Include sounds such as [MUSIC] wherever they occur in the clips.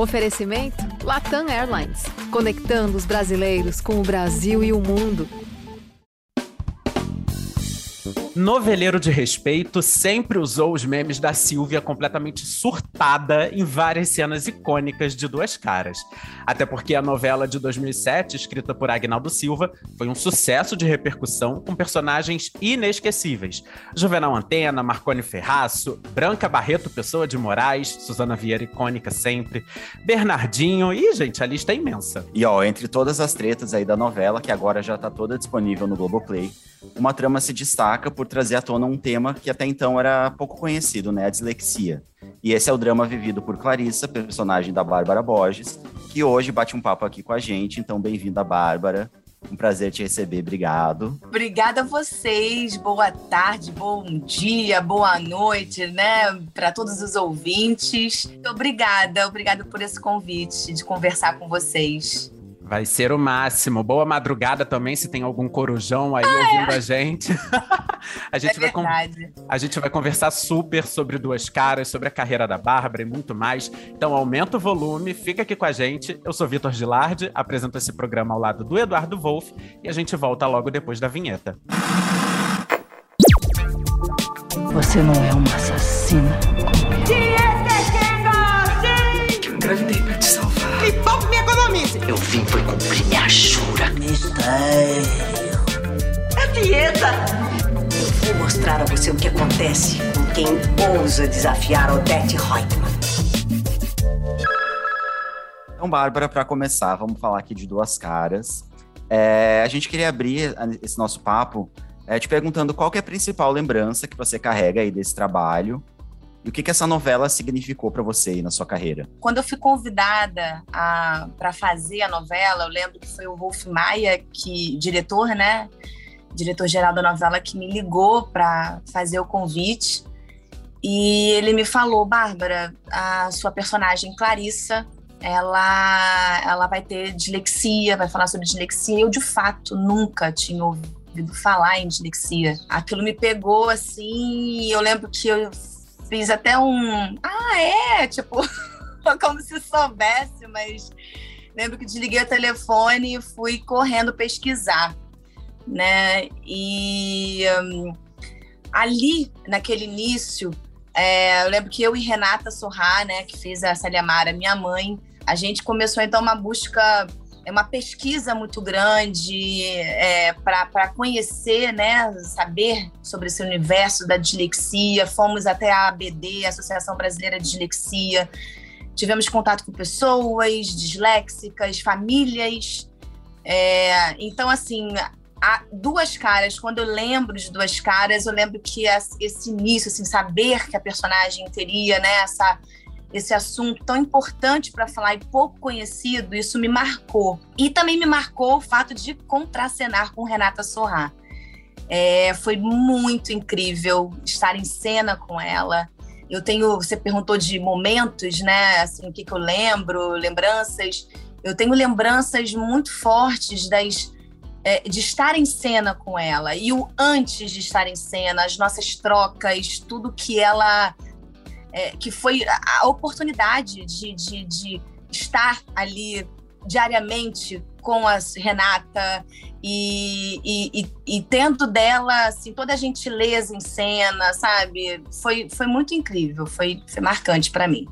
Oferecimento Latam Airlines, conectando os brasileiros com o Brasil e o mundo. Noveleiro de respeito sempre usou os memes da Silvia completamente surtada em várias cenas icônicas de Duas Caras. Até porque a novela de 2007, escrita por Agnaldo Silva, foi um sucesso de repercussão com personagens inesquecíveis. Juvenal Antena, Marconi Ferraço, Branca Barreto Pessoa de Moraes, Suzana Vieira icônica sempre, Bernardinho e, gente, a lista é imensa. E ó, entre todas as tretas aí da novela, que agora já tá toda disponível no Globoplay, uma trama se destaca por trazer à tona um tema que até então era pouco conhecido, né? A dislexia. E esse é o drama vivido por Clarissa, personagem da Bárbara Borges, que hoje bate um papo aqui com a gente. Então, bem-vinda, Bárbara. Um prazer te receber, obrigado. Obrigada a vocês, boa tarde, bom dia, boa noite, né, para todos os ouvintes. Obrigada, obrigada por esse convite de conversar com vocês. Vai ser o máximo. Boa madrugada também, se tem algum corujão aí ah, ouvindo é. a gente. [LAUGHS] a, gente é vai a gente vai conversar super sobre duas caras, sobre a carreira da Bárbara e muito mais. Então aumenta o volume, fica aqui com a gente. Eu sou Vitor Gilardi, apresento esse programa ao lado do Eduardo Wolff e a gente volta logo depois da vinheta. Você não é uma assassina como eu. Eu vou mostrar a você o que acontece com quem ousa desafiar Odette Reutemann. Então, Bárbara, para começar, vamos falar aqui de duas caras. É, a gente queria abrir esse nosso papo é, te perguntando qual é a principal lembrança que você carrega aí desse trabalho e o que, que essa novela significou para você aí na sua carreira? Quando eu fui convidada para fazer a novela, eu lembro que foi o Wolf Maia, que diretor, né? Diretor-geral da novela, que me ligou para fazer o convite. E ele me falou, Bárbara, a sua personagem Clarissa, ela, ela vai ter dislexia, vai falar sobre dislexia. Eu, de fato, nunca tinha ouvido falar em dislexia. Aquilo me pegou assim. Eu lembro que eu fiz até um. Ah, é? Tipo, [LAUGHS] como se soubesse, mas lembro que desliguei o telefone e fui correndo pesquisar, né? E um, ali, naquele início, é, eu lembro que eu e Renata Sorrá, né, que fez a Célia minha mãe, a gente começou então uma busca é uma pesquisa muito grande é, para conhecer, né, saber sobre esse universo da dislexia. Fomos até a ABD, Associação Brasileira de Dislexia. Tivemos contato com pessoas disléxicas, famílias. É, então, assim, há duas caras. Quando eu lembro de duas caras, eu lembro que esse início, assim, saber que a personagem teria, né, essa esse assunto tão importante para falar e pouco conhecido, isso me marcou. E também me marcou o fato de contracenar com Renata Sorrá. É, foi muito incrível estar em cena com ela. Eu tenho, você perguntou de momentos, né? Assim, o que, que eu lembro, lembranças. Eu tenho lembranças muito fortes das é, de estar em cena com ela e o antes de estar em cena, as nossas trocas, tudo que ela é, que foi a oportunidade de, de, de estar ali diariamente com a Renata e, e, e, e, tendo dela assim, toda a gentileza em cena, sabe? Foi, foi muito incrível, foi, foi marcante para mim.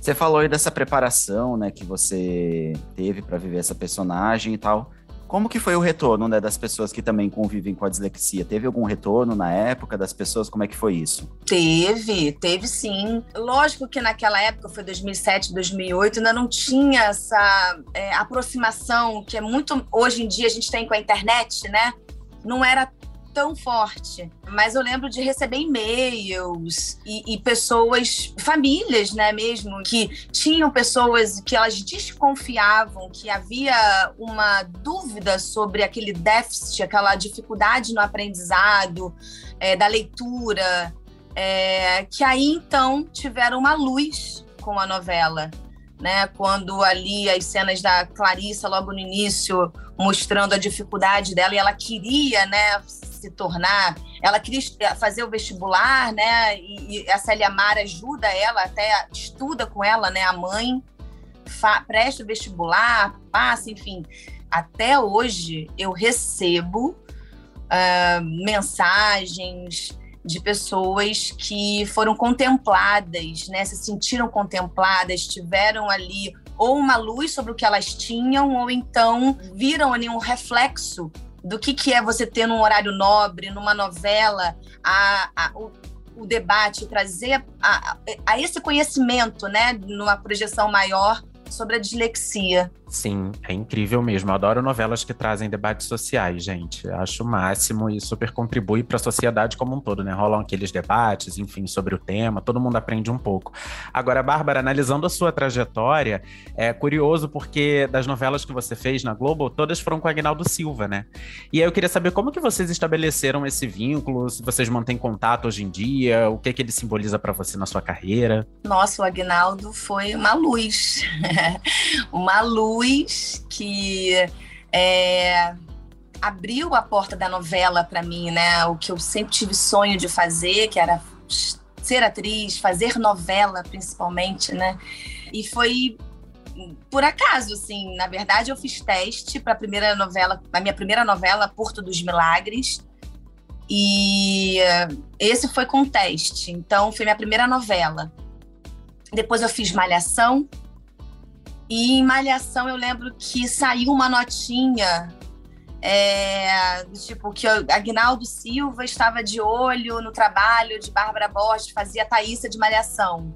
Você falou aí dessa preparação, né, que você teve para viver essa personagem e tal. Como que foi o retorno né, das pessoas que também convivem com a dislexia? Teve algum retorno na época das pessoas? Como é que foi isso? Teve, teve sim. Lógico que naquela época, foi 2007, 2008, ainda não tinha essa é, aproximação que é muito hoje em dia a gente tem com a internet, né? Não era tão forte. Mas eu lembro de receber e-mails e, e, pessoas, famílias, né, mesmo, que tinham pessoas que elas desconfiavam que havia uma dúvida sobre aquele déficit, aquela dificuldade no aprendizado, é, da leitura, é, que aí então tiveram uma luz com a novela né? Quando ali as cenas da Clarissa logo no início mostrando a dificuldade dela e ela queria, né, se tornar, ela queria fazer o vestibular, né? E, e a Célia Mara ajuda ela, até estuda com ela, né, a mãe. preste o vestibular, passa, enfim. Até hoje eu recebo uh, mensagens de pessoas que foram contempladas, né? Se sentiram contempladas, tiveram ali ou uma luz sobre o que elas tinham, ou então viram ali um reflexo do que, que é você ter num horário nobre, numa novela, a, a o, o, debate, trazer a, a, esse conhecimento, né, numa projeção maior sobre a dislexia. Sim, é incrível mesmo. Eu adoro novelas que trazem debates sociais, gente. Acho o máximo e super contribui para a sociedade como um todo, né? Rolam aqueles debates, enfim, sobre o tema, todo mundo aprende um pouco. Agora, Bárbara, analisando a sua trajetória, é curioso porque das novelas que você fez na Globo, todas foram com Agnaldo Silva, né? E aí eu queria saber como que vocês estabeleceram esse vínculo, se vocês mantêm contato hoje em dia, o que que ele simboliza para você na sua carreira. Nossa, o Agnaldo foi uma luz. [LAUGHS] uma luz que é, abriu a porta da novela para mim, né? O que eu sempre tive sonho de fazer, que era ser atriz, fazer novela principalmente, né? E foi por acaso, assim, na verdade eu fiz teste para a primeira novela, a minha primeira novela, Porto dos Milagres. E esse foi com teste, então foi minha primeira novela. Depois eu fiz Malhação, e em Malhação eu lembro que saiu uma notinha, é, tipo, que Agnaldo Silva estava de olho no trabalho de Bárbara Borges, fazia Thaísa de Malhação.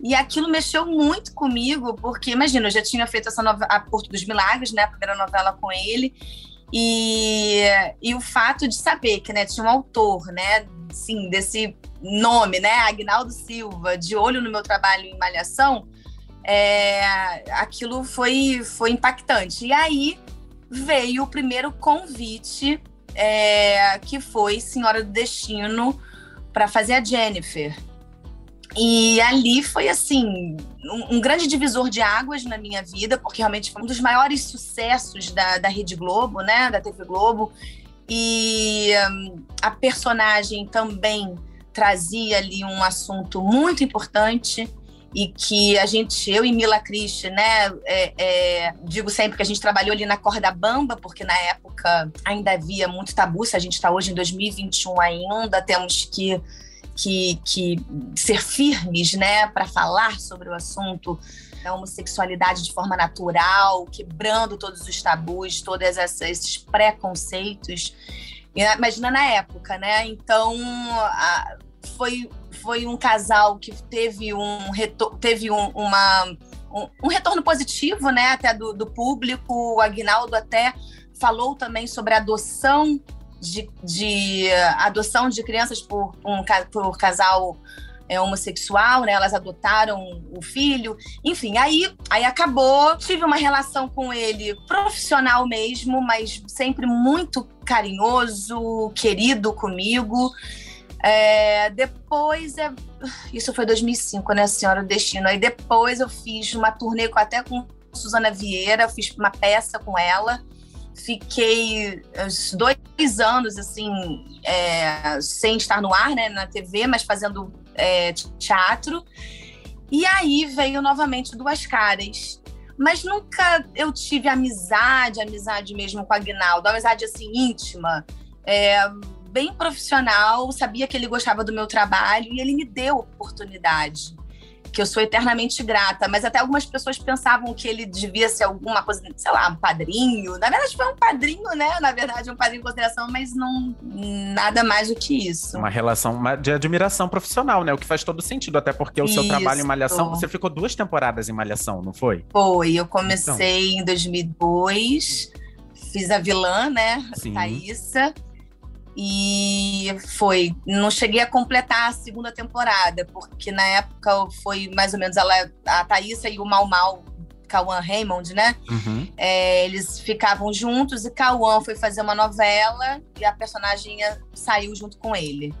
E aquilo mexeu muito comigo, porque, imagina, eu já tinha feito essa novela, A Porto dos Milagres, né, a primeira novela com ele, e, e o fato de saber que né, tinha um autor, né, sim, desse nome, né, Agnaldo Silva, de olho no meu trabalho em Malhação, é, aquilo foi, foi impactante. E aí veio o primeiro convite, é, que foi Senhora do Destino, para fazer a Jennifer. E ali foi assim um, um, grande divisor de águas na minha vida, porque realmente foi um dos maiores sucessos da, da Rede Globo, né, da TV Globo. E um, a personagem também trazia ali um assunto muito importante e que a gente, eu e Mila Christi, né, é, é, digo sempre que a gente trabalhou ali na corda bamba, porque na época ainda havia muito tabu, se a gente está hoje em 2021 ainda, temos que, que, que ser firmes, né, para falar sobre o assunto da homossexualidade de forma natural, quebrando todos os tabus, todos esses preconceitos. Imagina na época, né? Então, a, foi foi um casal que teve um, teve um, uma, um, um, retorno positivo, né, até do, do público. O Agnaldo até falou também sobre adoção de, de adoção de crianças por um por casal é, homossexual, né? Elas adotaram o filho. Enfim, aí, aí acabou. Tive uma relação com ele profissional mesmo, mas sempre muito carinhoso, querido comigo. É, depois, é, isso foi 2005, né, Senhora do Destino. Aí depois eu fiz uma turnê com, até com Suzana Vieira, fiz uma peça com ela. Fiquei uns dois anos, assim, é, sem estar no ar, né, na TV, mas fazendo é, teatro. E aí veio novamente Duas Caras. Mas nunca eu tive amizade, amizade mesmo com a Agnaldo, amizade assim íntima. É, bem profissional, sabia que ele gostava do meu trabalho e ele me deu oportunidade, que eu sou eternamente grata. Mas até algumas pessoas pensavam que ele devia ser alguma coisa, sei lá, um padrinho. Na verdade, foi um padrinho, né? Na verdade, um padrinho em consideração, mas não nada mais do que isso. Uma relação de admiração profissional, né? O que faz todo sentido, até porque o isso. seu trabalho em Malhação, você ficou duas temporadas em Malhação, não foi? Foi, eu comecei então. em 2002 fiz a vilã, né? Sim. Thaísa. E foi. Não cheguei a completar a segunda temporada, porque na época foi mais ou menos ela, a Thaísa e o Mal Mal, Cauã Raymond, né? Uhum. É, eles ficavam juntos e Cauã foi fazer uma novela e a personagem saiu junto com ele.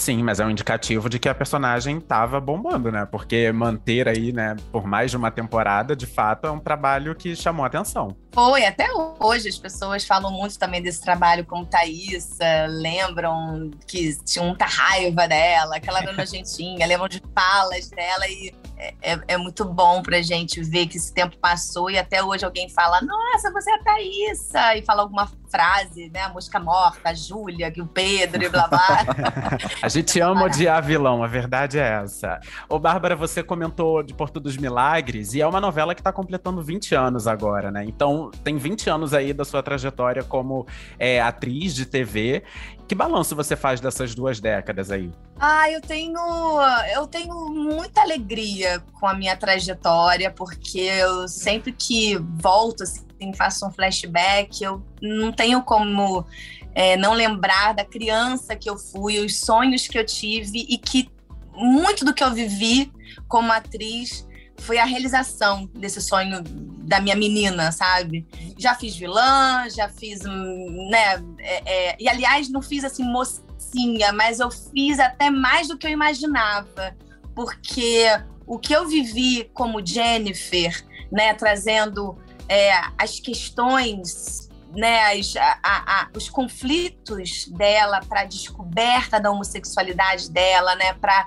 Sim, mas é um indicativo de que a personagem tava bombando, né? Porque manter aí, né, por mais de uma temporada, de fato, é um trabalho que chamou atenção. Foi, até hoje as pessoas falam muito também desse trabalho com Thaísa, lembram que tinha muita raiva dela, que ela era [LAUGHS] nojentinha, lembram de falas dela e é, é, muito bom pra gente ver que esse tempo passou e até hoje alguém fala: Nossa, você é a Thaísa! E fala alguma frase, né? A mosca morta, a Júlia, que o Pedro e blá blá. [LAUGHS] a gente ama odiar vilão, a verdade é essa. Ô, Bárbara, você comentou de Porto dos Milagres e é uma novela que tá completando 20 anos agora, né? Então, tem 20 anos aí da sua trajetória como é, atriz de TV. Que balanço você faz dessas duas décadas aí? Ah, eu tenho, eu tenho muita alegria com a minha trajetória, porque eu sempre que volto, assim, faço um flashback, eu não tenho como é, não lembrar da criança que eu fui, os sonhos que eu tive e que muito do que eu vivi como atriz foi a realização desse sonho da minha menina, sabe? Já fiz vilã, já fiz, né? É, é, e aliás, não fiz assim mocinha, mas eu fiz até mais do que eu imaginava, porque o que eu vivi como Jennifer, né? Trazendo é, as questões né, as, a, a, os conflitos dela para a descoberta da homossexualidade dela, né, para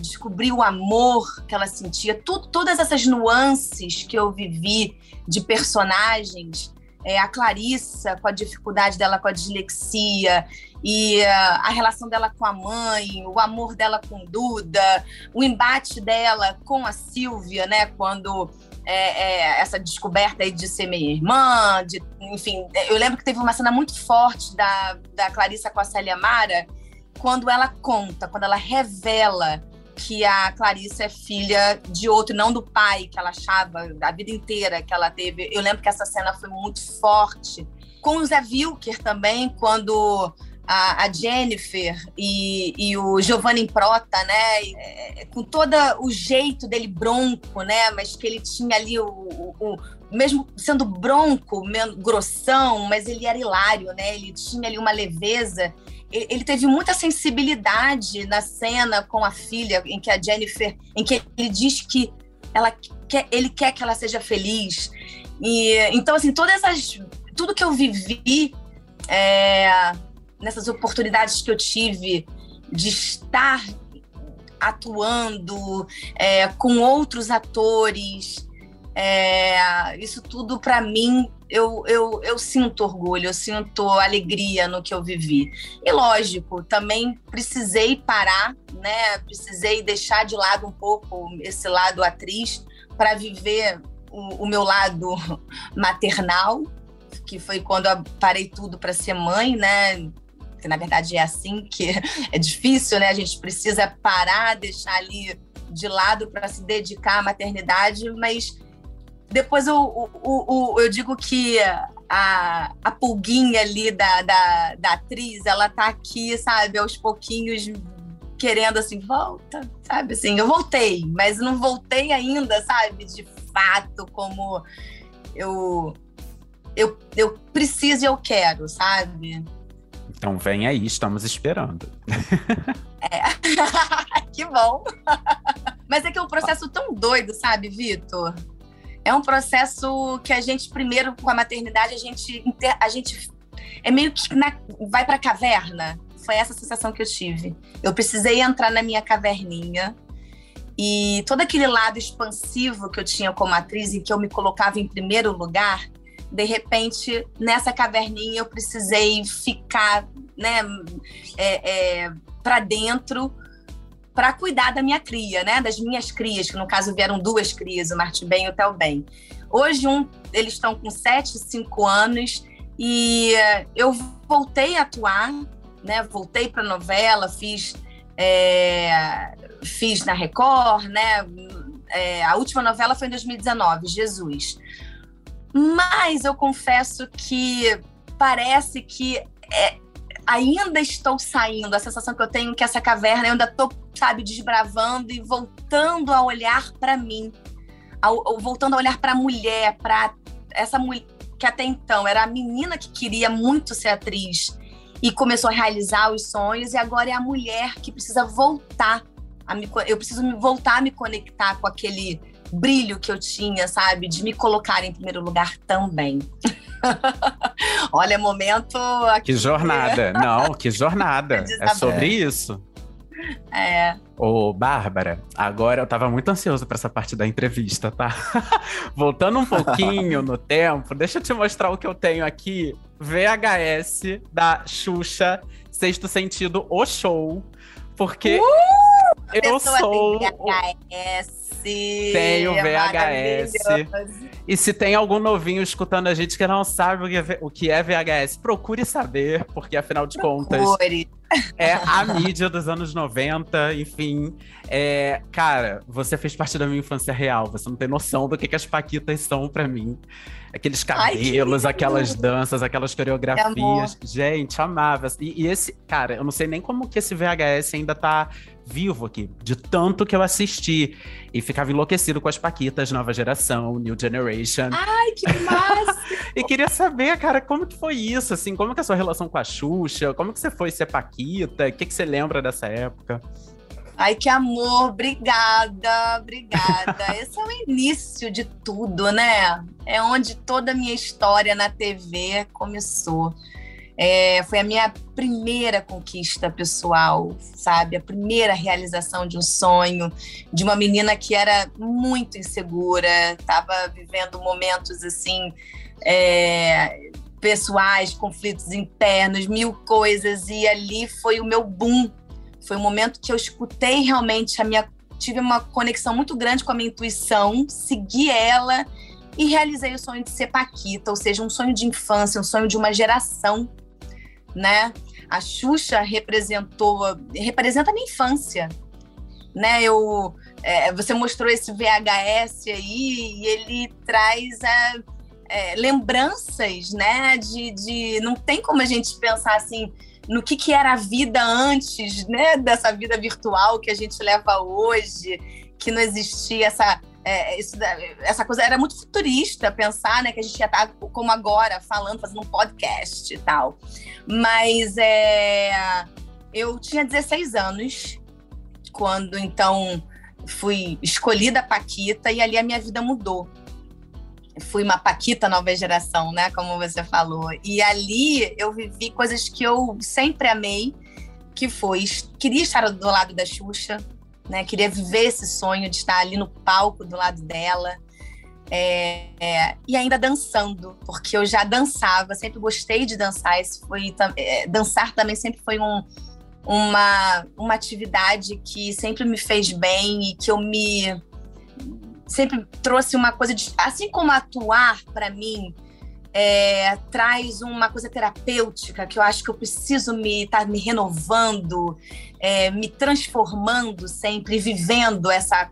descobrir o amor que ela sentia, todas essas nuances que eu vivi de personagens, é, a Clarissa com a dificuldade dela com a dislexia e uh, a relação dela com a mãe, o amor dela com Duda, o embate dela com a Silvia, né, quando é, é, essa descoberta aí de ser minha irmã, de, enfim, eu lembro que teve uma cena muito forte da, da Clarissa com a Célia Mara, quando ela conta, quando ela revela que a Clarissa é filha de outro, não do pai que ela achava a vida inteira que ela teve. Eu lembro que essa cena foi muito forte. Com o Zé Wilker também, quando a, a Jennifer e, e, o Giovanni Prota, né? É, com todo o jeito dele bronco, né? Mas que ele tinha ali o, o, o mesmo sendo bronco, grossão, mas ele era hilário, né? Ele tinha ali uma leveza ele teve muita sensibilidade na cena com a filha, em que a Jennifer, em que ele diz que ela quer, ele quer que ela seja feliz. E então assim, todas essas, tudo que eu vivi é, nessas oportunidades que eu tive de estar atuando é, com outros atores, é, isso tudo para mim eu, eu, eu sinto orgulho, eu sinto alegria no que eu vivi. E lógico, também precisei parar, né? Precisei deixar de lado um pouco esse lado atriz para viver o, o, meu lado [LAUGHS] maternal, que foi quando eu parei tudo para ser mãe, né? Que na verdade é assim que [LAUGHS] é difícil, né? A gente precisa parar, deixar ali de lado para se dedicar à maternidade, mas depois eu, o, o, eu digo que a, a pulguinha ali da, da, da atriz, ela tá aqui, sabe, aos pouquinhos querendo assim, volta, sabe? Assim, eu voltei, mas não voltei ainda, sabe? De fato, como eu, eu, eu preciso e eu quero, sabe? Então vem aí, estamos esperando. [LAUGHS] É. [LAUGHS] que bom. [LAUGHS] Mas é que é um processo tão doido, sabe, Vitor? É um processo que a gente, primeiro, com a maternidade, a gente, a gente é meio que na, vai para a caverna. Foi essa sensação que eu tive. Eu precisei entrar na minha caverninha e todo aquele lado expansivo que eu tinha como atriz e que eu me colocava em primeiro lugar, de repente, nessa caverninha eu precisei ficar né, é, é, para dentro para cuidar da minha cria, né? Das minhas crias, que no caso vieram duas crias, o Martin Bem e o Tel Bem. Hoje, um, eles estão com 7, 5 anos e eu voltei a atuar, né? Voltei para novela, fiz, é, fiz na Record, né? É, a última novela foi em 2019, Jesus. Mas eu confesso que parece que é, ainda estou saindo. A sensação que eu tenho é que essa caverna eu ainda estou, sabe, desbravando e voltando a olhar para mim, ao, voltando a olhar para a mulher, para essa mulher que até então era a menina que queria muito ser atriz e começou a realizar os sonhos e agora é a mulher que precisa voltar a me, eu preciso voltar a me conectar com aquele brilho que eu tinha, sabe, de me colocar em primeiro lugar também. [LAUGHS] Olha, momento. Aqui. Que jornada. Não, que jornada. [LAUGHS] é sobre isso. É. Ô, Bárbara, agora eu tava muito ansioso para essa parte da entrevista, tá? [LAUGHS] Voltando um pouquinho no tempo, deixa eu te mostrar o que eu tenho aqui. VHS da Xuxa, Sexto Sentido, o show. Porque Uh! eu Pessoa tem o- VHS. Tenho VHS. E se tem algum novinho escutando a gente que não sabe o que é V- o que é VHS, procure saber, porque afinal de contas Cores. É a mídia dos anos 90, enfim. É, cara, você fez parte da minha infância real, você não tem noção do que, que as Paquitas são pra mim. Aqueles Ai, que cabelos, lindo. aquelas danças, aquelas coreografias. Gente, amava. E, e esse, cara, eu não sei nem como que esse VHS ainda tá vivo aqui, de tanto que eu assisti. E ficava enlouquecido com as Paquitas, nova geração, New Generation. Ai, que massa! [LAUGHS] E queria saber, cara, como que foi isso, assim? Como que é a sua relação com a Xuxa? Como que você foi ser Paquita? O que, que você lembra dessa época? Ai, que amor, obrigada, obrigada. [LAUGHS] Esse é o início de tudo, né? É onde toda a minha história na TV começou. É, foi a minha primeira conquista pessoal, sabe? A primeira realização de um sonho, de uma menina que era muito insegura, estava vivendo momentos assim. é, pessoais, conflitos internos, mil coisas, e ali foi o meu boom foi um momento que eu escutei realmente a minha. Tive uma conexão muito grande com a minha intuição, segui ela e realizei o sonho de ser Paquita, ou seja, um sonho de infância, um sonho de uma geração, né? A Xuxa representou, representa a minha infância, né? Eu, é, você mostrou esse VHS aí e ele traz a, é, lembranças, né? De, de não tem como a gente pensar assim no que, que era a vida antes, né, dessa vida virtual que a gente leva hoje, que não existia essa é, isso, essa coisa era muito futurista pensar, né, que a gente ia estar como agora falando, fazendo um podcast e tal. Mas é, eu tinha 16 anos quando então fui escolhida Paquita e ali a minha vida mudou fui uma Paquita nova geração, né? Como você falou. E ali eu vivi coisas que eu sempre amei, que foi queria estar do lado da Xuxa, né? Queria viver esse sonho de estar ali no palco do lado dela. É, é, e ainda dançando, porque eu já dançava, sempre gostei de dançar. Esse foi, é, dançar também sempre foi um, uma, uma atividade que sempre me fez bem e que eu me sempre trouxe uma coisa de. Assim como atuar, para mim, é, traz uma coisa terapêutica que eu acho que eu preciso me estar tá me renovando, é, me transformando sempre, vivendo essa.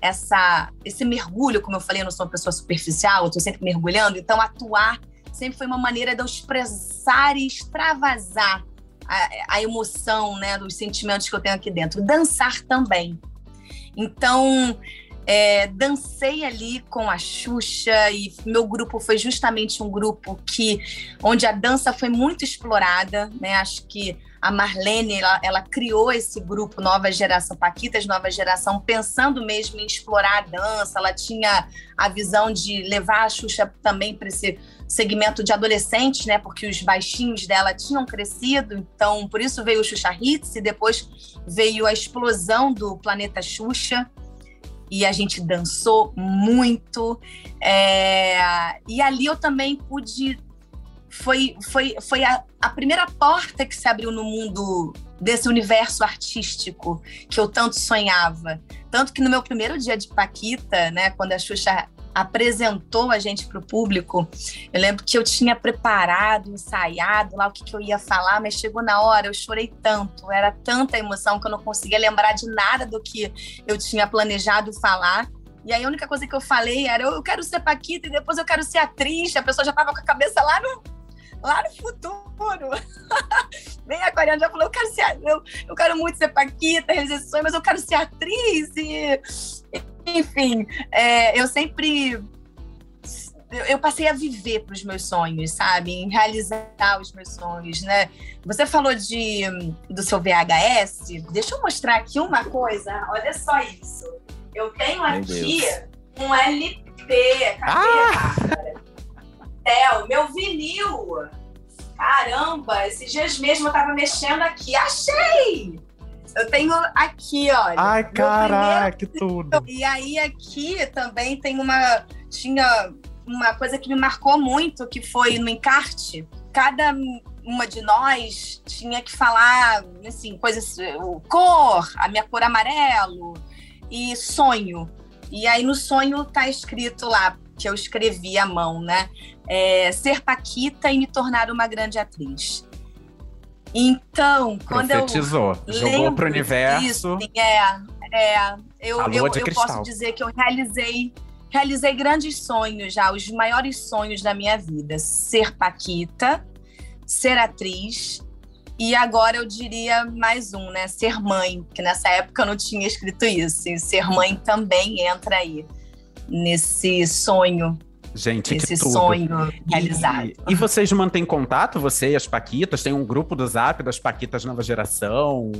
Essa, esse mergulho, como eu falei, eu não sou uma pessoa superficial, eu estou sempre mergulhando, então atuar sempre foi uma maneira de eu expressar e extravasar a, a emoção, né, dos sentimentos que eu tenho aqui dentro. Dançar também. Então, é, dancei ali com a Xuxa e meu grupo foi justamente um grupo que onde a dança foi muito explorada, né? Acho que a Marlene ela, ela criou esse grupo Nova Geração Paquitas Nova Geração pensando mesmo em explorar a dança. Ela tinha a visão de levar a Xuxa também para esse segmento de adolescentes, né? Porque os baixinhos dela tinham crescido, então por isso veio o Xuxa Hits e depois veio a explosão do Planeta Xuxa e a gente dançou muito. É, e ali eu também pude. Foi, foi, foi a, a, primeira porta que se abriu no mundo desse universo artístico que eu tanto sonhava. Tanto que no meu primeiro dia de Paquita, né, quando a Xuxa apresentou a gente para o público, eu lembro que eu tinha preparado, ensaiado lá o que, que, eu ia falar, mas chegou na hora, eu chorei tanto, era tanta emoção que eu não conseguia lembrar de nada do que eu tinha planejado falar. E aí a única coisa que eu falei era: eu quero ser Paquita e depois eu quero ser atriz. A pessoa já estava com a cabeça lá no, lá no futuro. [LAUGHS] Bem aquariano já falou: eu quero ser, eu, eu quero muito ser Paquita, sonho, mas eu quero ser atriz. E, enfim, é, eu sempre. Eu, passei a viver para os meus sonhos, sabe? Em realizar os meus sonhos, né? Você falou de, do seu VHS. Deixa eu mostrar aqui uma coisa. Olha só isso. Eu tenho Meu aqui Deus. um LP. Cadê? Ah! Theo, meu vinil. Caramba, esses dias mesmo eu tava mexendo aqui. Achei! Eu tenho aqui, olha. Ai, caraca, que tudo. E aí aqui também tem uma tinha uma coisa que me marcou muito, que foi no encarte. Cada uma de nós tinha que falar, assim, coisas, cor, a minha cor amarelo e sonho. E aí no sonho tá escrito lá, que eu escrevi à mão, né? É, ser Paquita e me tornar uma grande atriz. Então, quando Profetizou, eu jogou pro universo. disso, é, é, eu, eu, eu posso dizer que eu realizei realizei grandes sonhos já, os maiores sonhos da minha vida. Ser Paquita, ser atriz e agora eu diria mais um, né? Ser mãe, que nessa época eu não tinha escrito isso. E ser mãe também entra aí nesse sonho, Gente, tudo. sonho realizado. E, e vocês mantêm contato, você e as Paquitas? Tem um grupo do Zap das Paquitas Nova Geração?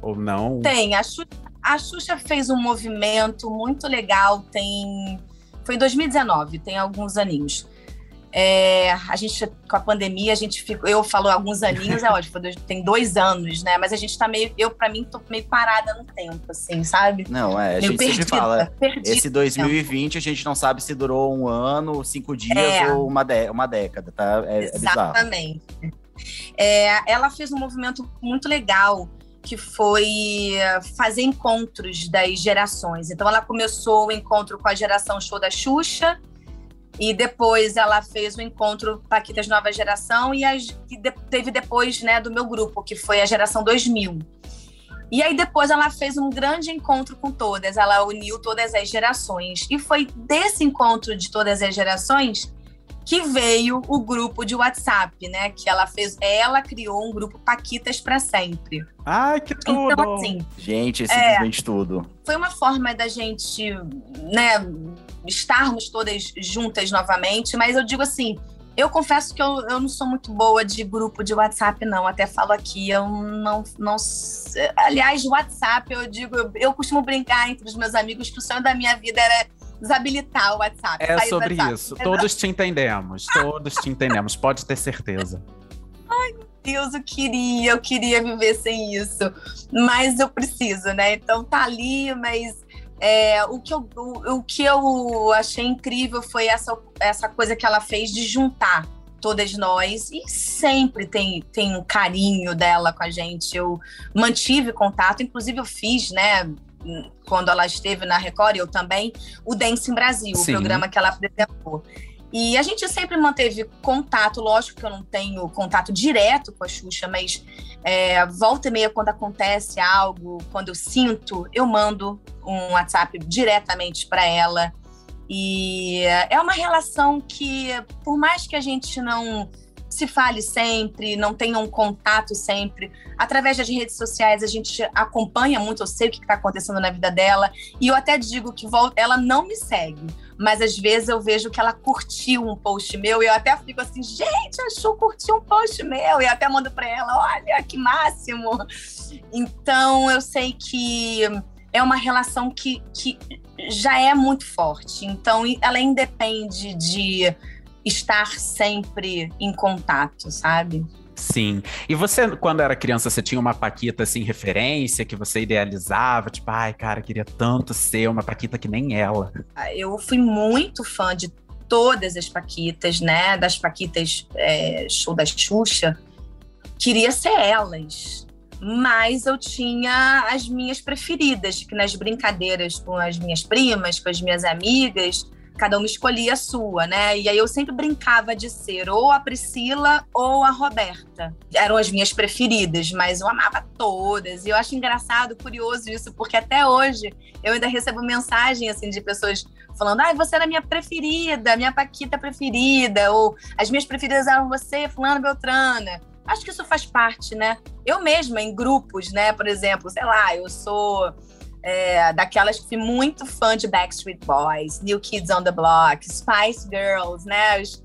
Ou não? Tem, a Xuxa, a Xuxa fez um movimento muito legal, tem. Foi em 2019, tem alguns aninhos. É, a gente, com a pandemia, a gente ficou. Eu falo alguns aninhos, é ótimo, tem dois anos, né? Mas a gente tá meio. Eu, pra mim, tô meio parada no tempo, assim, sabe? Não, é, a meio gente sempre fala. perdida. Esse 2020 a gente não sabe se durou um ano, cinco dias É. ou uma, dé- uma década, tá? É, é. Exatamente. É, ela fez um movimento muito legal que foi fazer encontros das gerações. Então ela começou o encontro com a geração show da Xuxa e depois ela fez o encontro Paquitas Nova Geração e as, que de- teve depois né, do meu grupo, que foi a geração 2000. E aí depois ela fez um grande encontro com todas, ela uniu todas as gerações. E foi desse encontro de todas as gerações que veio o grupo de WhatsApp, né? Que ela fez, ela criou um grupo Paquitas para sempre. Ai, que tudo! Então, assim, Gente, é simplesmente tudo. foi uma forma da gente, né, estarmos todas juntas novamente, mas eu digo assim, eu confesso que eu, eu não sou muito boa de grupo de WhatsApp, não. Até falo aqui, eu não. não aliás, WhatsApp, eu digo, eu, eu costumo brincar entre os meus amigos que o sonho da minha vida era desabilitar o WhatsApp. É sobre WhatsApp. isso. Todos te entendemos. Todos te entendemos. Pode ter certeza. [LAUGHS] Deus, eu queria, eu queria viver sem isso, mas eu preciso, né? Então tá ali, mas é, o, que eu, o, o que eu achei incrível foi essa, essa coisa que ela fez de juntar todas nós e sempre tem, tem um carinho dela com a gente. Eu mantive contato, inclusive eu fiz, né? Quando ela esteve na Record, eu também, o Dance em Brasil, Sim. o programa que ela apresentou. E a gente sempre manteve contato, lógico que eu não tenho contato direto com a Xuxa, mas é, volta e meia, quando acontece algo, quando eu sinto, eu mando um WhatsApp diretamente para ela. E é uma relação que, por mais que a gente não se fale sempre, não tenha um contato sempre, através das redes sociais a gente acompanha muito, eu sei o que está acontecendo na vida dela, e eu até digo que ela não me segue, mas às vezes eu vejo que ela curtiu um post meu e eu até fico assim, gente, a Chu curtiu um post meu, e eu até mando para ela, olha que máximo. Então eu sei que é uma relação que, que já é muito forte, então ela independe de estar sempre em contato, sabe? Sim. E você, quando era criança, você tinha uma Paquita, assim, referência, que você idealizava? Tipo, ai, cara, queria tanto ser uma Paquita que nem ela. Eu fui muito fã de todas as Paquitas, né? Das Paquitas é, show da Xuxa. Queria ser elas. Mas eu tinha as minhas preferidas, que nas brincadeiras com as minhas primas, com as minhas amigas, cada uma escolhia a sua, né? E aí eu sempre brincava de ser ou a Priscila ou a Roberta. Eram as minhas preferidas, mas eu amava todas. E eu acho engraçado, curioso isso, porque até hoje eu ainda recebo mensagem assim de pessoas falando: "Ai, você era minha preferida, minha paquita preferida", ou as minhas preferidas eram você, fulano Beltrana. Acho que isso faz parte, né? Eu mesma em grupos, né, por exemplo, sei lá, eu sou é, daquelas que fui muito fã de Backstreet Boys, New Kids on the Block, Spice Girls, né? As,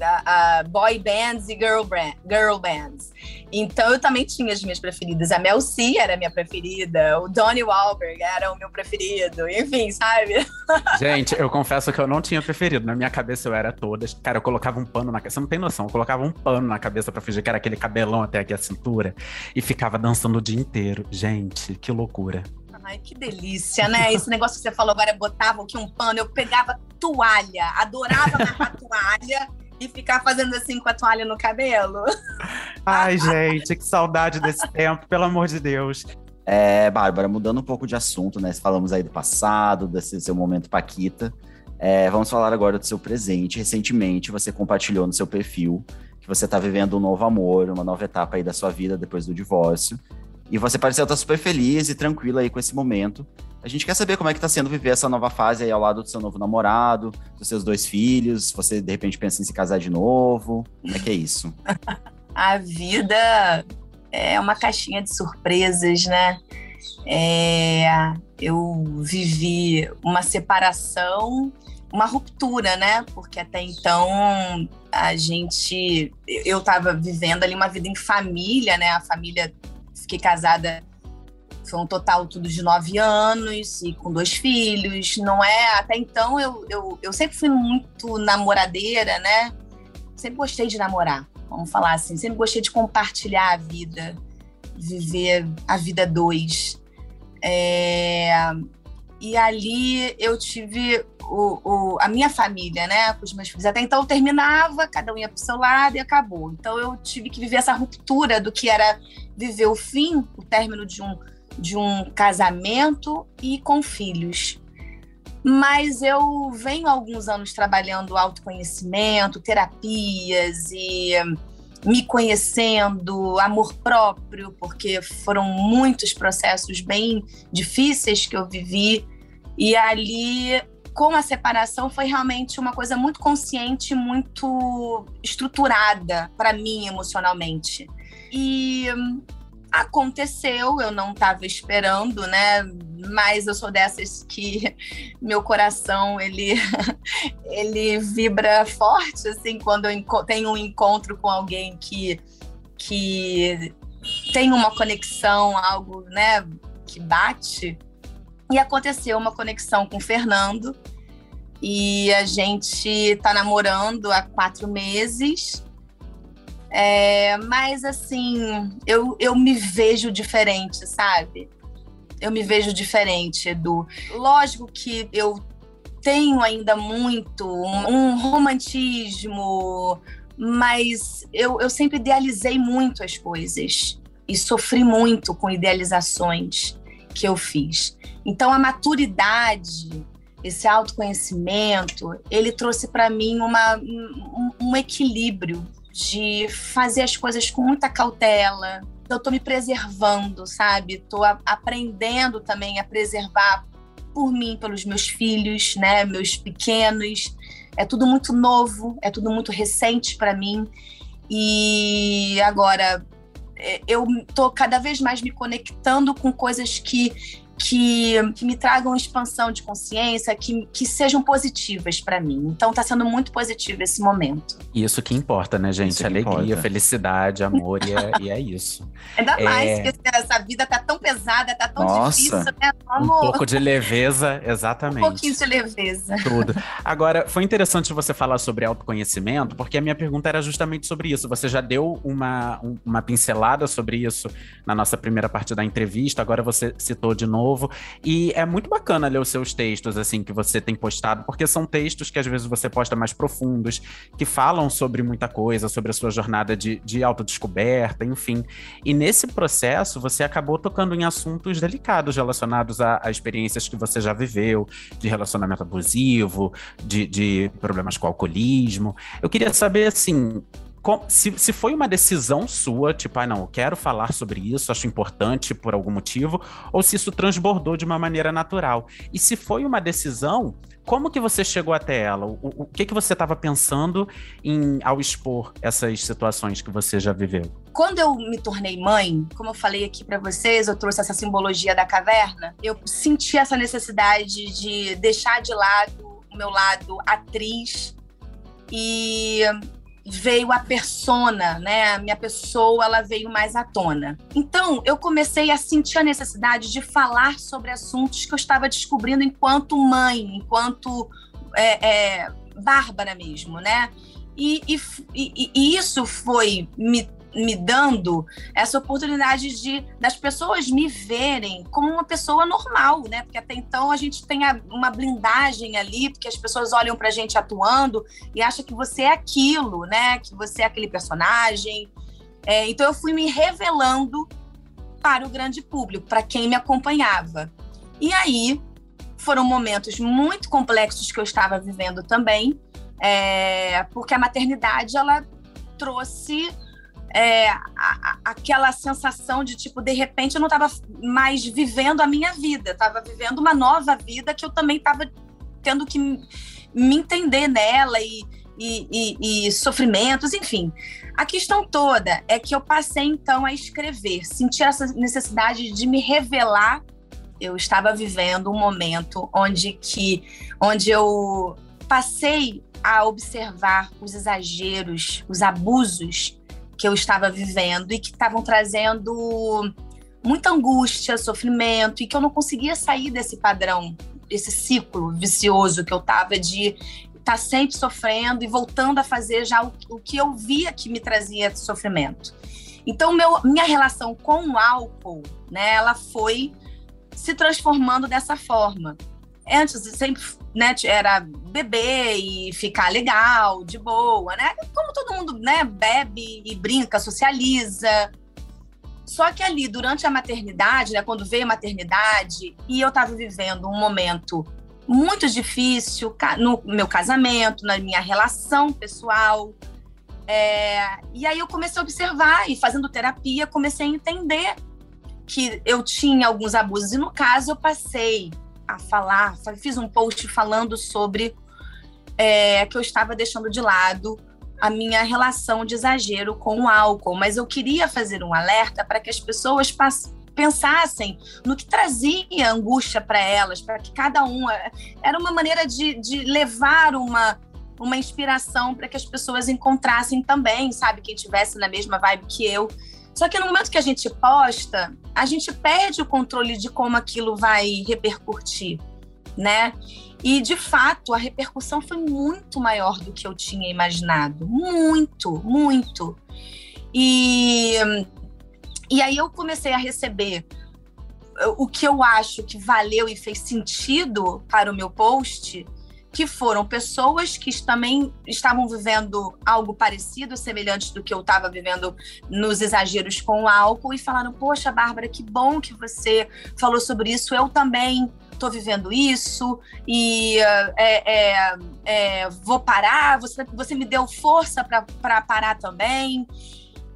a, boy bands e girl, brand, girl bands. Então eu também tinha as minhas preferidas. A Mel C era a minha preferida, o Donnie Wahlberg era o meu preferido, enfim, sabe? [LAUGHS] Gente, eu confesso que eu não tinha preferido. Na minha cabeça eu era todas. Cara, eu colocava um pano na cabeça. Você não tem noção. Eu colocava um pano na cabeça pra fingir que era aquele cabelão até aqui a cintura e ficava dançando o dia inteiro. Gente, que loucura. Ai, que delícia, né? Esse negócio que você falou agora, botava aqui um pano, eu pegava toalha, adorava amarrar [LAUGHS] toalha e ficar fazendo assim com a toalha no cabelo. Ai, gente, que saudade desse tempo, pelo amor de Deus. É, Bárbara, mudando um pouco de assunto, né? Falamos aí do passado, desse seu momento Paquita. É, vamos falar agora do seu presente. Recentemente, você compartilhou no seu perfil que você está vivendo um novo amor, uma nova etapa aí da sua vida depois do divórcio. E você pareceu estar super feliz e tranquila aí com esse momento. A gente quer saber como é que tá sendo viver essa nova fase aí ao lado do seu novo namorado, dos seus dois filhos. Você, de repente, pensa em se casar de novo. Como é que é isso? [LAUGHS] A vida é uma caixinha de surpresas, né? É, eu vivi uma separação, uma ruptura, né? Porque até então a gente. Eu estava vivendo ali uma vida em família, né? A família fiquei casada, foi um total tudo de nove anos e com dois filhos. Não é. Até então eu, eu, eu sempre fui muito namoradeira, né? Sempre gostei de namorar, vamos falar assim. Sempre gostei de compartilhar a vida, viver a vida dois. É, e ali eu tive o, o, a minha família, né, com os meus filhos. Até então eu terminava, cada um ia para o seu lado e acabou. Então eu tive que viver essa ruptura do que era viver o fim, o término de um, de um casamento e com filhos. Mas eu venho há alguns anos trabalhando autoconhecimento, terapias e me conhecendo, amor próprio, porque foram muitos processos bem difíceis que eu vivi e ali, com a separação, foi realmente uma coisa muito consciente, muito estruturada para mim emocionalmente. E aconteceu, eu não estava esperando, né? Mas eu sou dessas que [LAUGHS] meu coração ele [LAUGHS] ele vibra forte assim quando eu tenho um encontro com alguém que que tem uma conexão, algo, né, que bate. E aconteceu uma conexão com o Fernando. E a gente está namorando há quatro meses. É, mas assim, eu, eu me vejo diferente, sabe? Eu me vejo diferente, do Lógico que eu tenho ainda muito um, um romantismo, mas eu, eu sempre idealizei muito as coisas e sofri muito com idealizações que eu fiz. Então, a maturidade, esse autoconhecimento, ele trouxe para mim uma, um, um, equilíbrio de fazer as coisas com muita cautela. Eu estou me preservando, sabe? Estou aprendendo também a preservar por mim, pelos meus filhos, né? Meus pequenos. É tudo muito novo, é tudo muito recente para mim. E agora eu estou cada vez mais me conectando com coisas que que, que me tragam expansão de consciência, que, que sejam positivas para mim. Então está sendo muito positivo esse momento. Isso que importa, né, gente? Alegria, importa. felicidade, amor, e, é, e é isso. [LAUGHS] Ainda é... mais que essa vida tá tão pesada, tá tão Nossa. difícil, né? Vamos... Um pouco de leveza, [LAUGHS] exatamente. Um pouquinho de leveza. Tudo. Agora, foi interessante você falar sobre autoconhecimento, porque a minha pergunta era justamente sobre isso. Você já deu uma, uma pincelada sobre isso na nossa primeira parte da entrevista, agora você citou de novo novo. E é muito bacana ler os seus textos, assim, que você tem postado, porque são textos que às vezes você posta mais profundos, que falam sobre muita coisa, sobre a sua jornada de, de autodescoberta, enfim. E nesse processo, você acabou tocando em assuntos delicados relacionados a, a experiências que você já viveu, de relacionamento abusivo, de, de problemas com alcoolismo. Eu queria saber, assim, se, se foi uma decisão sua, tipo, ah, não, eu quero falar sobre isso, acho importante por algum motivo, ou se isso transbordou de uma maneira natural. E se foi uma decisão, como que você chegou até ela? O, o que, que você estava pensando em, ao expor essas situações que você já viveu? Quando eu me tornei mãe, como eu falei aqui para vocês, eu trouxe essa simbologia da caverna, eu senti essa necessidade de deixar de lado o meu lado atriz e veio a persona, né? A minha pessoa, ela veio mais à tona. Então, eu comecei a sentir a necessidade de falar sobre assuntos que eu estava descobrindo enquanto mãe, enquanto é, é, Bárbara mesmo, né? E, e, e, e isso foi me me dando essa oportunidade de das pessoas me verem como uma pessoa normal, né? Porque até então a gente tem uma blindagem ali, porque as pessoas olham pra gente atuando e acham que você é aquilo, né? Que você é aquele personagem. É, então eu fui me revelando para o grande público, para quem me acompanhava. E aí foram momentos muito complexos que eu estava vivendo também, é, porque a maternidade ela trouxe é, a, aquela sensação de tipo, de repente eu não estava mais vivendo a minha vida, estava vivendo uma nova vida que eu também estava tendo que me entender nela e, e, e, e, sofrimentos, enfim. A questão toda é que eu passei então a escrever, senti essa necessidade de me revelar. Eu estava vivendo um momento onde que, onde eu passei a observar os exageros, os abusos que eu estava vivendo e que estavam trazendo muita angústia, sofrimento e que eu não conseguia sair desse padrão, esse ciclo vicioso que eu estava de estar tá sempre sofrendo e voltando a fazer já o, o que eu via que me trazia sofrimento. Então, meu, minha relação com o álcool, né, ela foi se transformando dessa forma. Antes sempre né, era beber e ficar legal, de boa, né? Como todo mundo, né, bebe e brinca, socializa. Só que ali, durante a maternidade, né, quando veio a maternidade, e eu estava vivendo um momento muito difícil no meu casamento, na minha relação pessoal. É, e aí eu comecei a observar e fazendo terapia, comecei a entender que eu tinha alguns abusos. E no caso, eu passei a falar, fiz um post falando sobre é, que eu estava deixando de lado a minha relação de exagero com o álcool, mas eu queria fazer um alerta para que as pessoas pensassem no que trazia angústia para elas, para que cada um. Era uma maneira de, de levar uma, uma inspiração para que as pessoas encontrassem também, sabe? Quem tivesse na mesma vibe que eu. Só que no momento que a gente posta, a gente perde o controle de como aquilo vai repercutir, né? E de fato, a repercussão foi muito maior do que eu tinha imaginado, muito, muito. E e aí eu comecei a receber o que eu acho que valeu e fez sentido para o meu post que foram pessoas que também estavam vivendo algo parecido, semelhante do que eu estava vivendo nos exageros com o álcool, e falaram: Poxa, Bárbara, que bom que você falou sobre isso, eu também estou vivendo isso, e é, é, é, vou parar, você, você me deu força para parar também.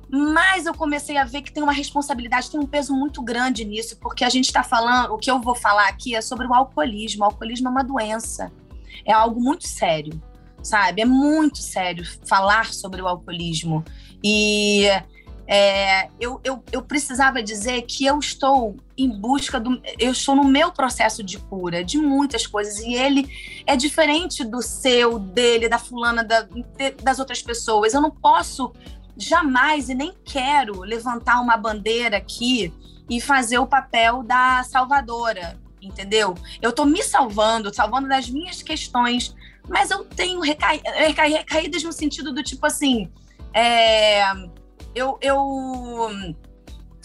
Mas eu comecei a ver que tem uma responsabilidade, tem um peso muito grande nisso, porque a gente está falando, o que eu vou falar aqui é sobre o alcoolismo. O alcoolismo é uma doença é algo muito sério, sabe? É muito sério falar sobre o alcoolismo. E é, eu, eu, eu precisava dizer que eu estou em busca do. Eu estou no meu processo de cura de muitas coisas, e ele é diferente do seu, dele, da fulana, da, das outras pessoas. Eu não posso jamais e nem quero levantar uma bandeira aqui e fazer o papel da salvadora entendeu? Eu tô me salvando, salvando das minhas questões, mas eu tenho recai recaídas no sentido do tipo assim, é, eu, eu,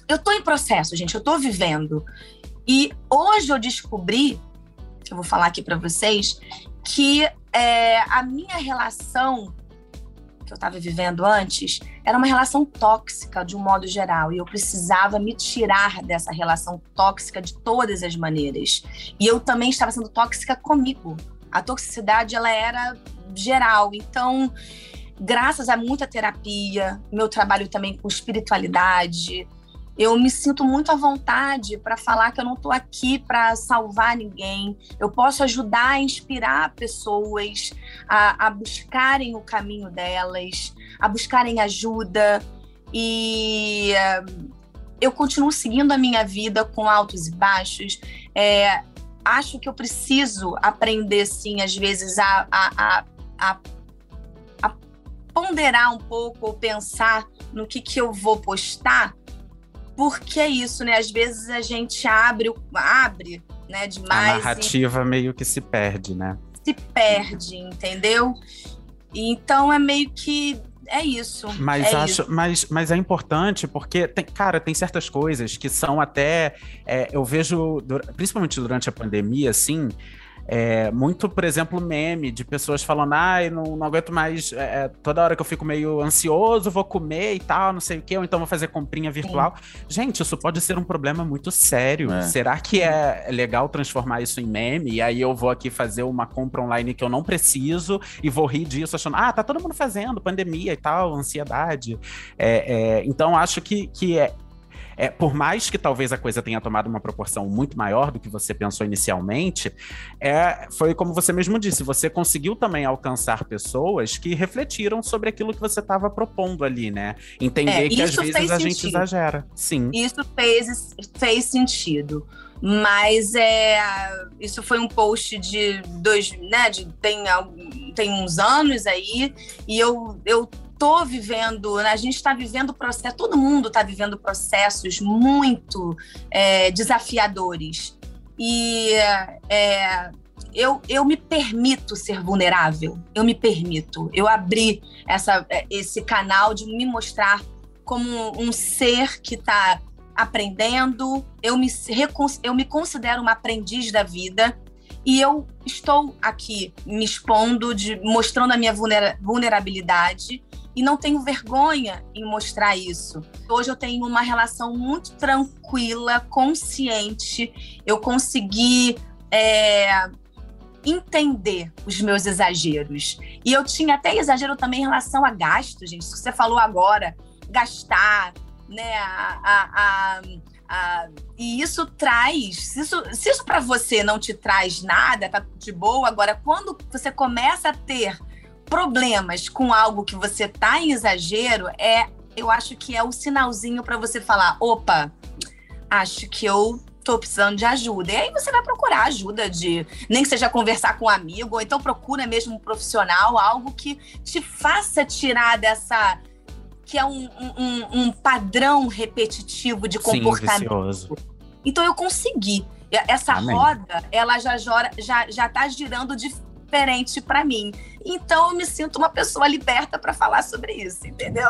eu tô em processo, gente, eu tô vivendo. E hoje eu descobri, eu vou falar aqui para vocês, que é, a minha relação que eu estava vivendo antes era uma relação tóxica de um modo geral e eu precisava me tirar dessa relação tóxica de todas as maneiras. E eu também estava sendo tóxica comigo. A toxicidade ela era geral. Então, graças a muita terapia, meu trabalho também com espiritualidade, eu me sinto muito à vontade para falar que eu não estou aqui para salvar ninguém. Eu posso ajudar a inspirar pessoas a, a buscarem o caminho delas, a buscarem ajuda. E uh, eu continuo seguindo a minha vida com altos e baixos. É, acho que eu preciso aprender, sim, às vezes, a, a, a, a ponderar um pouco ou pensar no que, que eu vou postar, porque é isso, né? Às vezes a gente abre, abre né, demais. A narrativa e... meio que se perde, né? Se perde, entendeu? Então é meio que é isso. Mas é acho, isso. Mas, mas é importante porque, tem, cara, tem certas coisas que são até. É, eu vejo, principalmente durante a pandemia, assim. É, muito, por exemplo, meme de pessoas falando, ai, ah, não, não aguento mais, é, é, toda hora que eu fico meio ansioso, vou comer e tal, não sei o quê, ou então vou fazer comprinha virtual. Sim. Gente, isso pode ser um problema muito sério. É. Será que é legal transformar isso em meme? E aí eu vou aqui fazer uma compra online que eu não preciso e vou rir disso, achando, ah, tá todo mundo fazendo, pandemia e tal, ansiedade. É, é, então, acho que, que é, é, por mais que talvez a coisa tenha tomado uma proporção muito maior do que você pensou inicialmente, é, foi como você mesmo disse, você conseguiu também alcançar pessoas que refletiram sobre aquilo que você estava propondo ali, né? Entender é, que às vezes a sentido. gente exagera. Sim. Isso fez, fez sentido. Mas é, isso foi um post de dois, né? De, tem, tem uns anos aí, e eu, eu tô vivendo, né, a gente está vivendo processo, todo mundo está vivendo processos muito é, desafiadores. E é, eu, eu me permito ser vulnerável, eu me permito. Eu abri essa, é, esse canal de me mostrar como um ser que está aprendendo, eu me, eu me considero uma aprendiz da vida. E eu estou aqui me expondo, de, mostrando a minha vulnerabilidade e não tenho vergonha em mostrar isso. Hoje eu tenho uma relação muito tranquila, consciente. Eu consegui é, entender os meus exageros. E eu tinha até exagero também em relação a gasto, gente. Isso que você falou agora, gastar, né? A, a, a, e isso traz, se isso, se isso para você não te traz nada, tá de boa. Agora, quando você começa a ter problemas com algo que você tá em exagero, é, eu acho que é o sinalzinho para você falar, opa, acho que eu tô precisando de ajuda. E aí você vai procurar ajuda de, nem que seja conversar com um amigo, ou então procura mesmo um profissional, algo que te faça tirar dessa que é um, um, um padrão repetitivo de comportamento. Sim, então eu consegui. Essa Amém. roda, ela já, já, já tá girando de diferente para mim. Então eu me sinto uma pessoa liberta para falar sobre isso, entendeu?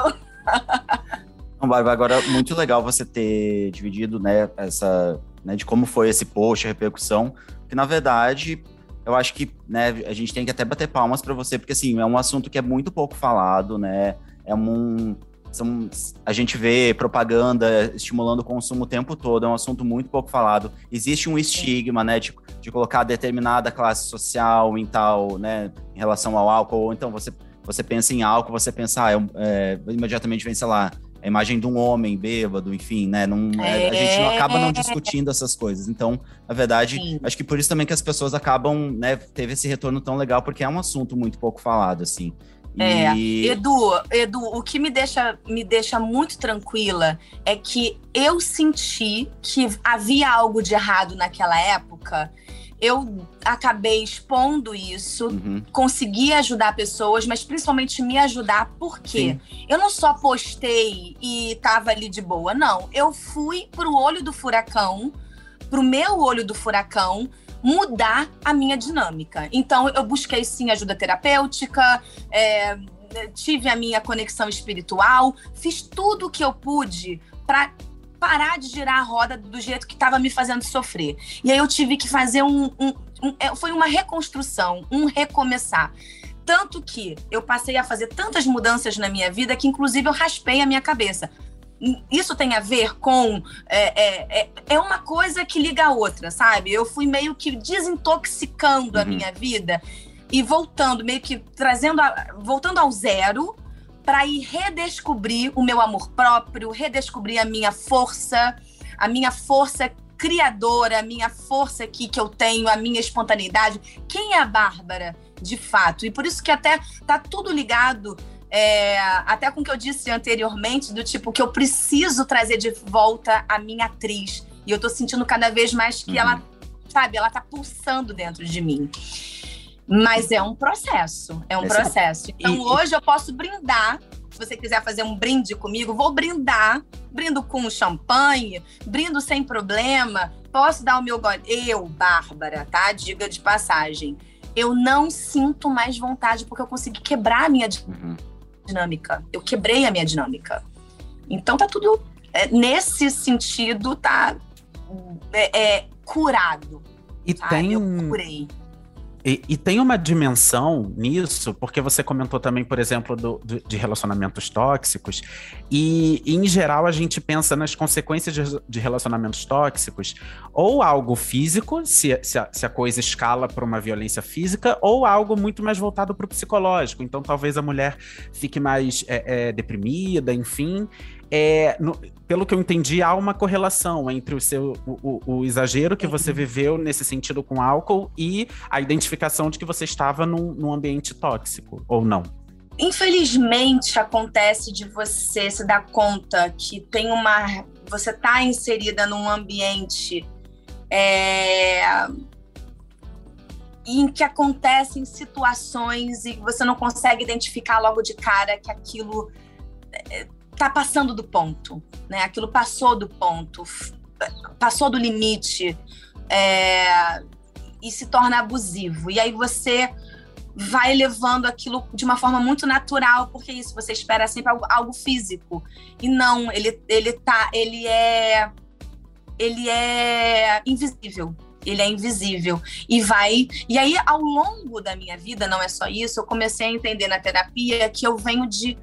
Bárbara, agora muito legal você ter dividido, né, essa, né, de como foi esse post, a repercussão, que na verdade eu acho que, né, a gente tem que até bater palmas para você, porque assim, é um assunto que é muito pouco falado, né? É um são, a gente vê propaganda estimulando o consumo o tempo todo, é um assunto muito pouco falado. Existe um estigma, né, de, de colocar determinada classe social em tal, né, em relação ao álcool, ou então você, você pensa em álcool, você pensa, ah, é, é, imediatamente vem, sei lá, a imagem de um homem bêbado, enfim, né? Não, é, a gente não acaba não discutindo essas coisas. Então, na verdade, Sim. acho que por isso também que as pessoas acabam, né? Teve esse retorno tão legal, porque é um assunto muito pouco falado, assim. É, Edu, Edu, o que me deixa, me deixa muito tranquila é que eu senti que havia algo de errado naquela época. Eu acabei expondo isso, uhum. consegui ajudar pessoas, mas principalmente me ajudar porque Sim. eu não só postei e tava ali de boa, não. Eu fui pro olho do furacão, pro meu olho do furacão, mudar a minha dinâmica. Então, eu busquei sim ajuda terapêutica, é, tive a minha conexão espiritual, fiz tudo o que eu pude para parar de girar a roda do jeito que estava me fazendo sofrer. E aí eu tive que fazer um, um, um, é, foi uma reconstrução, um recomeçar. Tanto que eu passei a fazer tantas mudanças na minha vida que, inclusive, eu raspei a minha cabeça isso tem a ver com. É, é, é, é uma coisa que liga a outra, sabe? Eu fui meio que desintoxicando uhum. a minha vida e voltando, meio que trazendo. A, voltando ao zero para ir redescobrir o meu amor próprio, redescobrir a minha força, a minha força criadora, a minha força aqui que eu tenho, a minha espontaneidade. Quem é a Bárbara, de fato? E por isso que até tá tudo ligado é, até com o que eu disse anteriormente, do tipo que eu preciso trazer de volta a minha atriz. E eu tô sentindo cada vez mais que uhum. ela, sabe, ela tá pulsando dentro de mim. Mas é um processo, é um Exato. processo. Então E- hoje eu posso brindar. Se você quiser fazer um brinde comigo, vou brindar. Brindo com champanhe, brindo sem problema. Posso dar o meu gole. Eu, Bárbara, tá? Diga de passagem. Eu não sinto mais vontade porque eu consegui quebrar a minha Uhum. Dinâmica. Eu quebrei a minha dinâmica. Então tá tudo é, nesse sentido tá é, é, curado. E Sabe? tem, Eu curei. E, e tem uma dimensão nisso, porque você comentou também, por exemplo, do, do- de relacionamentos tóxicos, e em geral a gente pensa nas consequências de, de relacionamentos tóxicos, ou algo físico, se, se, a, se a coisa escala para uma violência física, ou algo muito mais voltado para o psicológico. Então talvez a mulher fique mais é, é, deprimida, enfim. É, no- pelo que eu entendi, há uma correlação entre o seu o, o- o exagero que você viveu nesse sentido com álcool e a identificação de que você estava num, num ambiente tóxico, ou não? Infelizmente acontece de você se dar conta que tem uma. Você tá inserida num ambiente é, em que acontecem situações e você não consegue identificar logo de cara que aquilo tá passando do ponto, né? Aquilo passou do ponto, passou do limite é, e se torna abusivo. E aí você vai levando aquilo de uma forma muito natural, porque isso você espera sempre algo, algo físico. E não, ele ele tá, ele é ele é invisível. Ele é invisível e vai. E aí, ao longo da minha vida, não é só isso, eu comecei a entender na terapia que eu venho de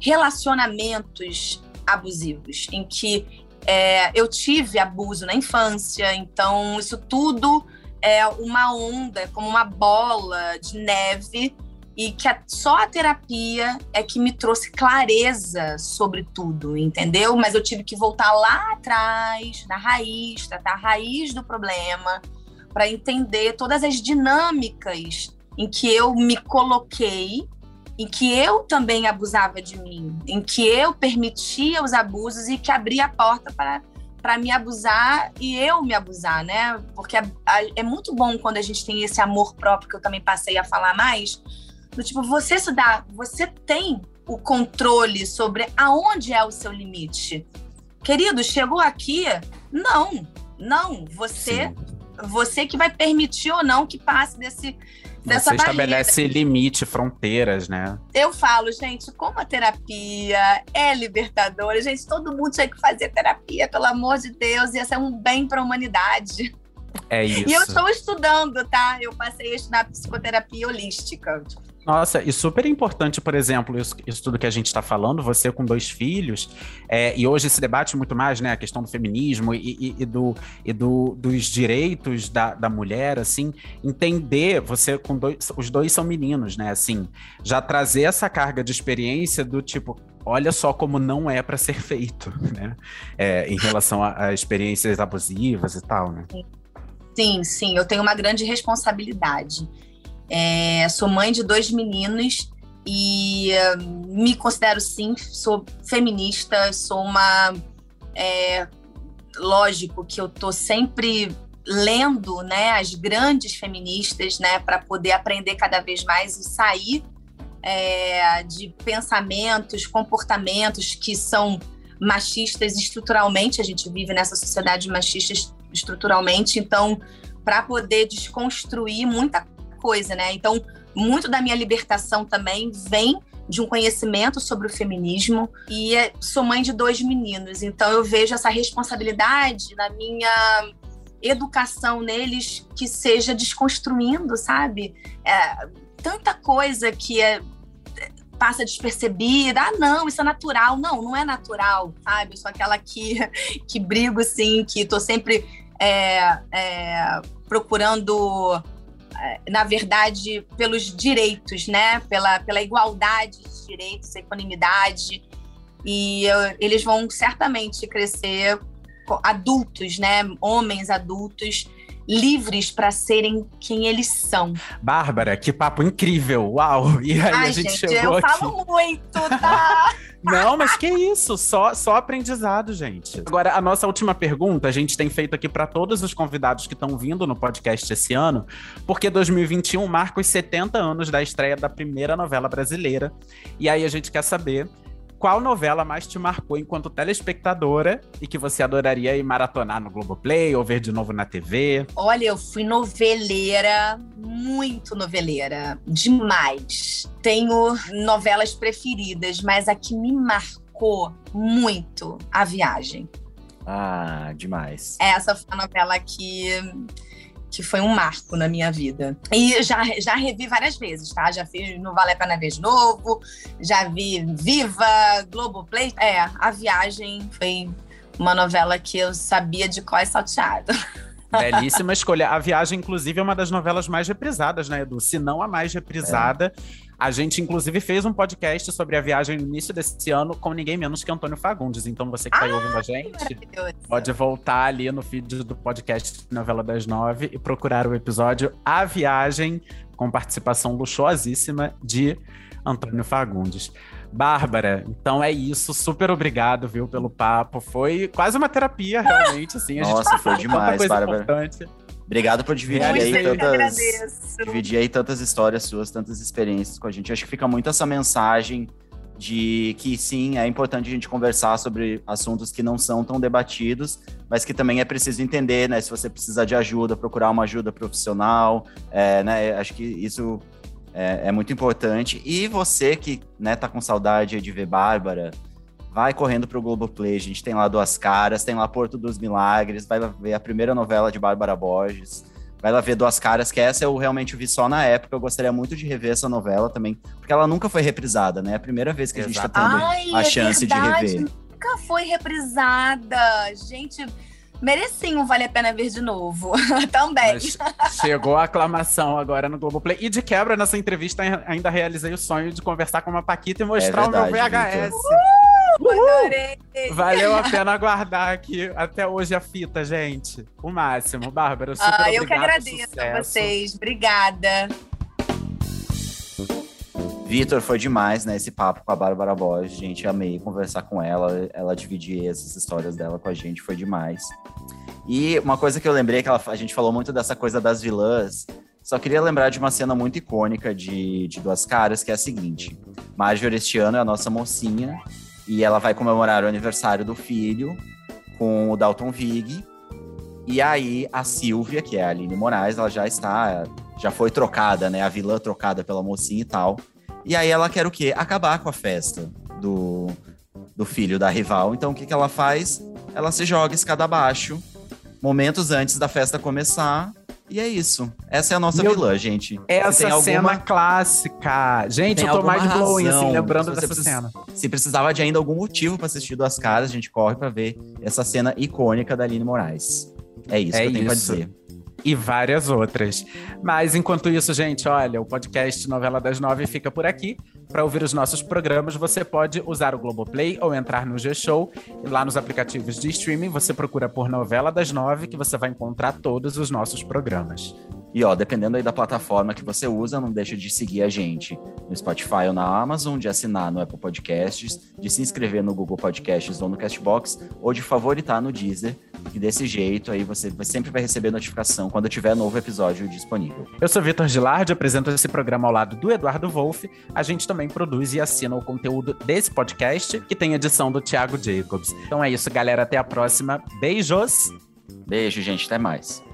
relacionamentos abusivos, em que é, eu tive abuso na infância, então isso tudo é uma onda, é como uma bola de neve, e que a- só a terapia é que me trouxe clareza sobre tudo, entendeu? Mas eu tive que voltar lá atrás, na raiz, tratar a raiz do problema, para entender todas as dinâmicas em que eu me coloquei, em que eu também abusava de mim, em que eu permitia os abusos e que abria a porta para para me abusar e eu me abusar, né? Porque a- é muito bom quando a gente tem esse amor próprio que eu também passei a falar mais, do tipo, você se dá, você tem o controle sobre aonde é o seu limite. Querido, chegou aqui? Não, não, você, Sim. você que vai permitir ou não que passe desse dessa Você barreira. estabelece limite, fronteiras, né? Eu falo, gente, como a terapia é libertadora, gente, todo mundo tinha que fazer terapia, pelo amor de Deus, ia ser um bem para a humanidade. É isso. E eu estou estudando, tá? Eu passei a estudar psicoterapia holística. Nossa, e super importante, por exemplo, isso, isso tudo que a gente está falando, você com dois filhos, é, e hoje se debate muito mais, né, a questão do feminismo e, e- e do, e do- dos direitos da, da mulher, assim, entender, você com dois, os dois são meninos, né, assim, já trazer essa carga de experiência do tipo, olha só como não é para ser feito, [LAUGHS] né, é, em relação a, a experiências abusivas e tal, né. Sim, sim, eu tenho uma grande responsabilidade. É, sou mãe de dois meninos e eh, me considero sim, sou feminista, sou uma. é, lógico que eu tô sempre lendo né, as grandes feministas né, para poder aprender cada vez mais e sair é, de pensamentos, comportamentos que são machistas estruturalmente. A gente vive nessa sociedade machista est- estruturalmente, então, para poder desconstruir muita coisa, né? Então, muito da minha libertação também vem de um conhecimento sobre o feminismo e sou mãe de dois meninos, então eu vejo essa responsabilidade na minha educação neles que seja desconstruindo, sabe? É, tanta coisa que é, passa despercebida. Ah, não, isso é natural. Não, não é natural, sabe? Eu sou aquela que, que brigo, sim, que tô sempre é, é, procurando, na verdade, pelos direitos, né? Pela, pela igualdade de direitos, equanimidade. E eu- eles vão certamente crescer adultos, né? Homens adultos livres para serem quem eles são. Bárbara, que papo incrível! Uau! [LAUGHS] E aí Ai, a gente, gente, chegou eu aqui. falo muito, [LAUGHS] tá? Não, mas que isso? Só, só aprendizado, gente. Agora, a nossa última pergunta a gente tem feito aqui para todos os convidados que estão vindo no podcast esse ano, porque 2021 marca os 70 anos da estreia da primeira novela brasileira. E aí a gente quer saber qual novela mais te marcou enquanto telespectadora e que você adoraria ir maratonar no Globoplay ou ver de novo na TV? Olha, eu fui noveleira, muito noveleira, demais. Tenho novelas preferidas, mas a que me marcou muito a viagem. Ah, demais. Essa foi a novela que que foi um marco na minha vida. E já, já revi várias vezes, tá? Já fiz No Vale a Pena de Novo, já vi Viva, Globoplay. É, A Viagem foi uma novela que eu sabia de qual é salteado. [LAUGHS] Belíssima escolha. A Viagem, inclusive, é uma das novelas mais reprisadas, né, Edu? Se não a mais reprisada. É. A gente, inclusive, fez um podcast sobre a viagem no início desse ano com ninguém menos que Antônio Fagundes. Então, você que está ouvindo a gente, pode voltar ali no feed do podcast Novela das Nove e procurar o episódio A Viagem, com participação luxuosíssima de Antônio Fagundes. Bárbara, então é isso. Super obrigado, viu, pelo papo. Foi quase uma terapia, realmente. Assim, a Nossa, gente foi demais, Bárbara. Importante. Obrigado por dividir Muito aí tantas, dividir aí tantas histórias suas, tantas experiências com a gente. Acho que fica muito essa mensagem de que sim, é importante a gente conversar sobre assuntos que não são tão debatidos, mas que também é preciso entender, né? Se você precisar de ajuda, procurar uma ajuda profissional, é, né? Acho que isso é, é, muito importante. E você que né, tá com saudade de ver Bárbara, vai correndo pro Globoplay, a gente tem lá Duas Caras, tem lá Porto dos Milagres, vai lá ver a primeira novela de Bárbara Borges, vai lá ver Duas Caras, que essa eu realmente vi só na época, eu gostaria muito de rever essa novela também, porque ela nunca foi reprisada, né? É a primeira vez que a gente tá tendo Ai, a é chance verdade, de rever. Nunca foi reprisada. Gente, merecia um Vale a Pena Ver de novo. [LAUGHS] Também. Mas chegou a aclamação agora no Globoplay. E de quebra, nessa entrevista, ainda realizei o sonho de conversar com uma Paquita e mostrar É verdade, o meu VHS. Adorei. Valeu a pena aguardar aqui até hoje a fita, gente. O máximo. Bárbara, super Ah, eu que agradeço a sucesso. vocês. Obrigada. Vitor, foi demais, né? Esse papo com a Bárbara Borges. Gente, amei conversar com ela, ela dividir essas histórias dela com a gente, foi demais. E uma coisa que eu lembrei, que ela, a gente falou muito dessa coisa das vilãs, só queria lembrar de uma cena muito icônica de, de Duas Caras, que é a seguinte. Marjorie este ano é a nossa mocinha, e ela vai comemorar o aniversário do filho com o Dalton Vig. E aí a Silvia, que é a Aline Moraes, ela já está, já foi trocada, né? A vilã trocada pela mocinha e tal. E aí ela quer o quê? Acabar com a festa do, do filho da rival. Então o que, que ela faz? Ela se joga escada abaixo, momentos antes da festa começar. E é isso. Essa é a nossa Meu- vilã, gente. Essa alguma- cena clássica. Gente, eu tô mais blowing, assim, lembrando dessa precisa- cena. Se precisava de ainda algum motivo pra assistir Duas Caras, a gente corre pra ver essa cena icônica da Aline Moraes. É isso É que eu tenho pra isso. dizer. E várias outras. Mas enquanto isso, gente, olha, o podcast Novela das Nove fica por aqui. Para ouvir os nossos programas, você pode usar o Globoplay ou entrar no G-Show. Lá nos aplicativos de streaming, você procura por Novela das Nove, que você vai encontrar todos os nossos programas. E ó, dependendo aí da plataforma que você usa, não deixa de seguir a gente no Spotify ou na Amazon, de assinar no Apple Podcasts, de se inscrever no Google Podcasts ou no Castbox, ou de favoritar no Deezer, que desse jeito aí você sempre vai receber notificação quando tiver novo episódio disponível. Eu sou Vitor Gilardi, apresento esse programa ao lado do Eduardo Wolff. A gente também produz e assina o conteúdo desse podcast, que tem edição do Thiago Jacobs. Então é isso, galera. Até a próxima. Beijos! Beijo, gente, até mais.